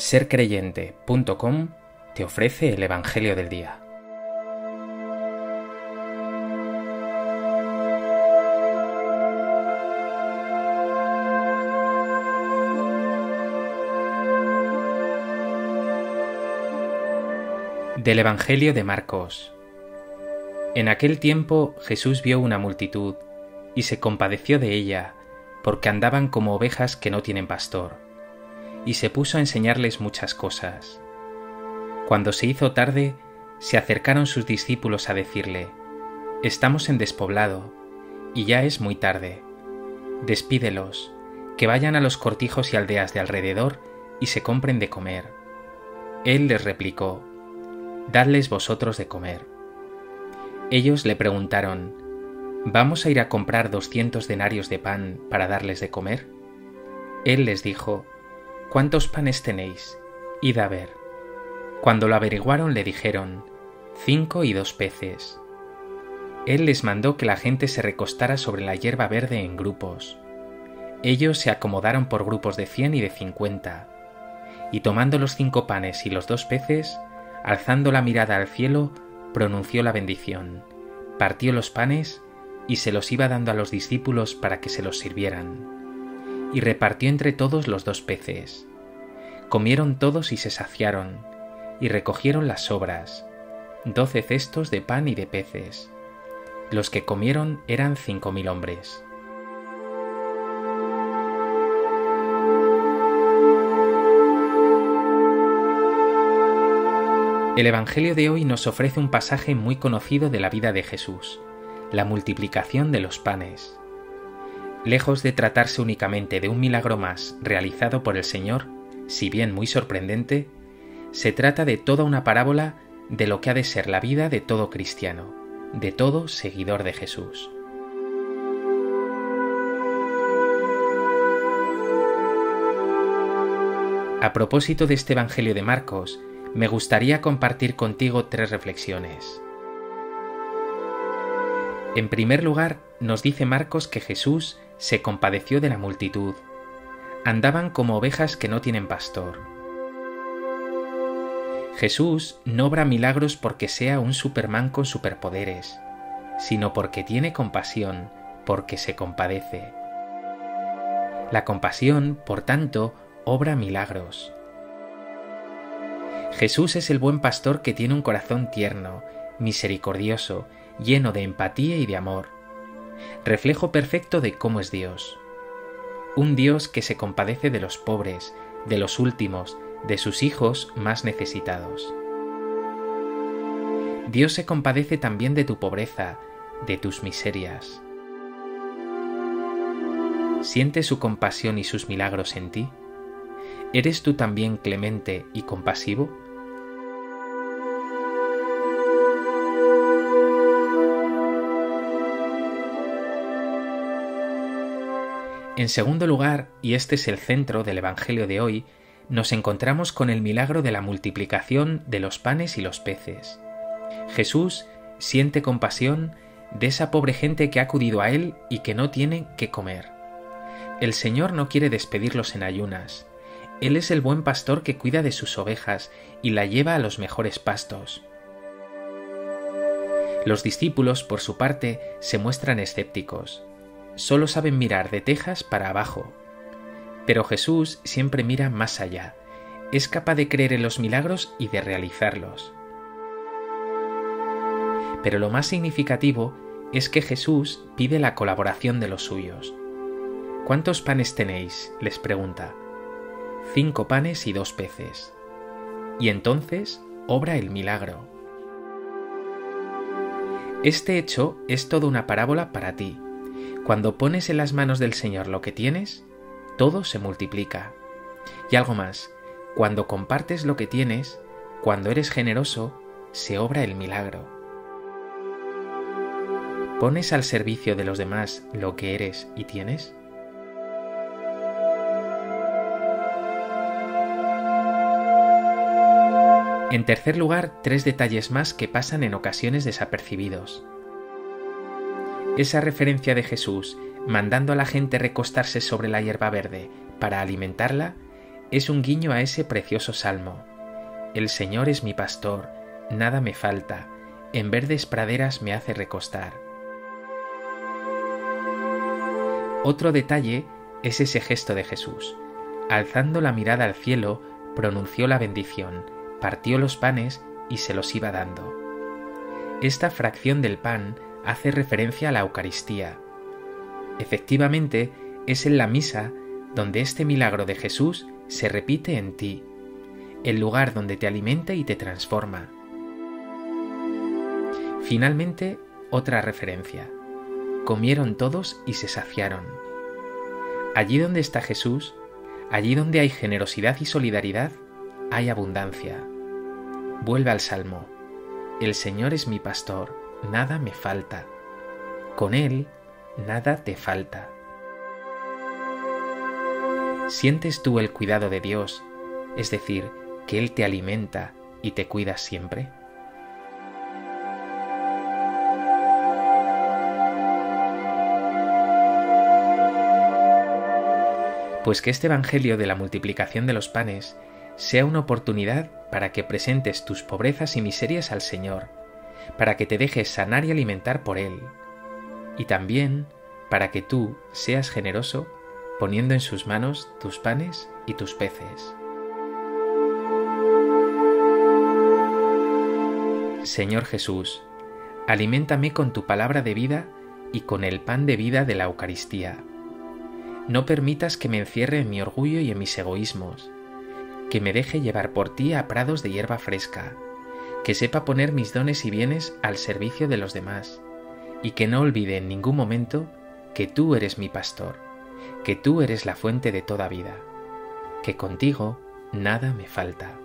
sercreyente.com te ofrece el Evangelio del Día. Del Evangelio de Marcos. En aquel tiempo Jesús vio una multitud y se compadeció de ella, porque andaban como ovejas que no tienen pastor, y se puso a enseñarles muchas cosas. Cuando se hizo tarde, se acercaron sus discípulos a decirle, Estamos en despoblado, y ya es muy tarde. Despídelos, que vayan a los cortijos y aldeas de alrededor y se compren de comer. Él les replicó, Dadles vosotros de comer. Ellos le preguntaron, ¿Vamos a ir a comprar doscientos denarios de pan para darles de comer? Él les dijo, ¿Cuántos panes tenéis? Id a ver. Cuando lo averiguaron le dijeron, Cinco y dos peces. Él les mandó que la gente se recostara sobre la hierba verde en grupos. Ellos se acomodaron por grupos de cien y de cincuenta, y tomando los cinco panes y los dos peces, alzando la mirada al cielo, pronunció la bendición, partió los panes y se los iba dando a los discípulos para que se los sirvieran. Y repartió entre todos los dos peces. Comieron todos y se saciaron, y recogieron las sobras, doce cestos de pan y de peces. Los que comieron eran cinco mil hombres. El Evangelio de hoy nos ofrece un pasaje muy conocido de la vida de Jesús, la multiplicación de los panes. Lejos de tratarse únicamente de un milagro más realizado por el Señor, si bien muy sorprendente, se trata de toda una parábola de lo que ha de ser la vida de todo cristiano, de todo seguidor de Jesús. A propósito de este Evangelio de Marcos, me gustaría compartir contigo tres reflexiones. En primer lugar, nos dice Marcos que Jesús se compadeció de la multitud. Andaban como ovejas que no tienen pastor. Jesús no obra milagros porque sea un Superman con superpoderes, sino porque tiene compasión, porque se compadece. La compasión, por tanto, obra milagros. Jesús es el buen pastor que tiene un corazón tierno, misericordioso, lleno de empatía y de amor, reflejo perfecto de cómo es Dios. Un Dios que se compadece de los pobres, de los últimos, de sus hijos más necesitados. Dios se compadece también de tu pobreza, de tus miserias. ¿Siente su compasión y sus milagros en ti? ¿Eres tú también clemente y compasivo? En segundo lugar, y este es el centro del Evangelio de hoy, nos encontramos con el milagro de la multiplicación de los panes y los peces. Jesús siente compasión de esa pobre gente que ha acudido a Él y que no tiene que comer. El Señor no quiere despedirlos en ayunas. Él es el buen pastor que cuida de sus ovejas y la lleva a los mejores pastos. Los discípulos, por su parte, se muestran escépticos solo saben mirar de tejas para abajo. Pero Jesús siempre mira más allá, es capaz de creer en los milagros y de realizarlos. Pero lo más significativo es que Jesús pide la colaboración de los suyos. ¿Cuántos panes tenéis? les pregunta. Cinco panes y dos peces. Y entonces obra el milagro. Este hecho es toda una parábola para ti cuando pones en las manos del Señor lo que tienes, todo se multiplica. Y algo más, cuando compartes lo que tienes, cuando eres generoso, se obra el milagro. ¿Pones al servicio de los demás lo que eres y tienes? En tercer lugar, tres detalles más que pasan en ocasiones desapercibidos. Esa referencia de Jesús mandando a la gente recostarse sobre la hierba verde para alimentarla es un guiño a ese precioso salmo. El Señor es mi pastor, nada me falta, en verdes praderas me hace recostar. Otro detalle es ese gesto de Jesús. Alzando la mirada al cielo, pronunció la bendición, partió los panes y se los iba dando. Esta fracción del pan hace referencia a la Eucaristía. Efectivamente, es en la misa donde este milagro de Jesús se repite en ti, el lugar donde te alimenta y te transforma. Finalmente, otra referencia. Comieron todos y se saciaron. Allí donde está Jesús, allí donde hay generosidad y solidaridad, hay abundancia. Vuelve al Salmo. El Señor es mi pastor, nada me falta. Con Él, nada te falta. ¿Sientes tú el cuidado de Dios, es decir, que Él te alimenta y te cuida siempre? Pues que este Evangelio de la multiplicación de los panes sea una oportunidad para que presentes tus pobrezas y miserias al Señor, para que te dejes sanar y alimentar por Él, y también para que tú seas generoso poniendo en sus manos tus panes y tus peces. Señor Jesús, aliméntame con tu palabra de vida y con el pan de vida de la Eucaristía. No permitas que me encierre en mi orgullo y en mis egoísmos, que me deje llevar por ti a prados de hierba fresca, que sepa poner mis dones y bienes al servicio de los demás, y que no olvide en ningún momento que tú eres mi pastor que tú eres la fuente de toda vida, que contigo nada me falta.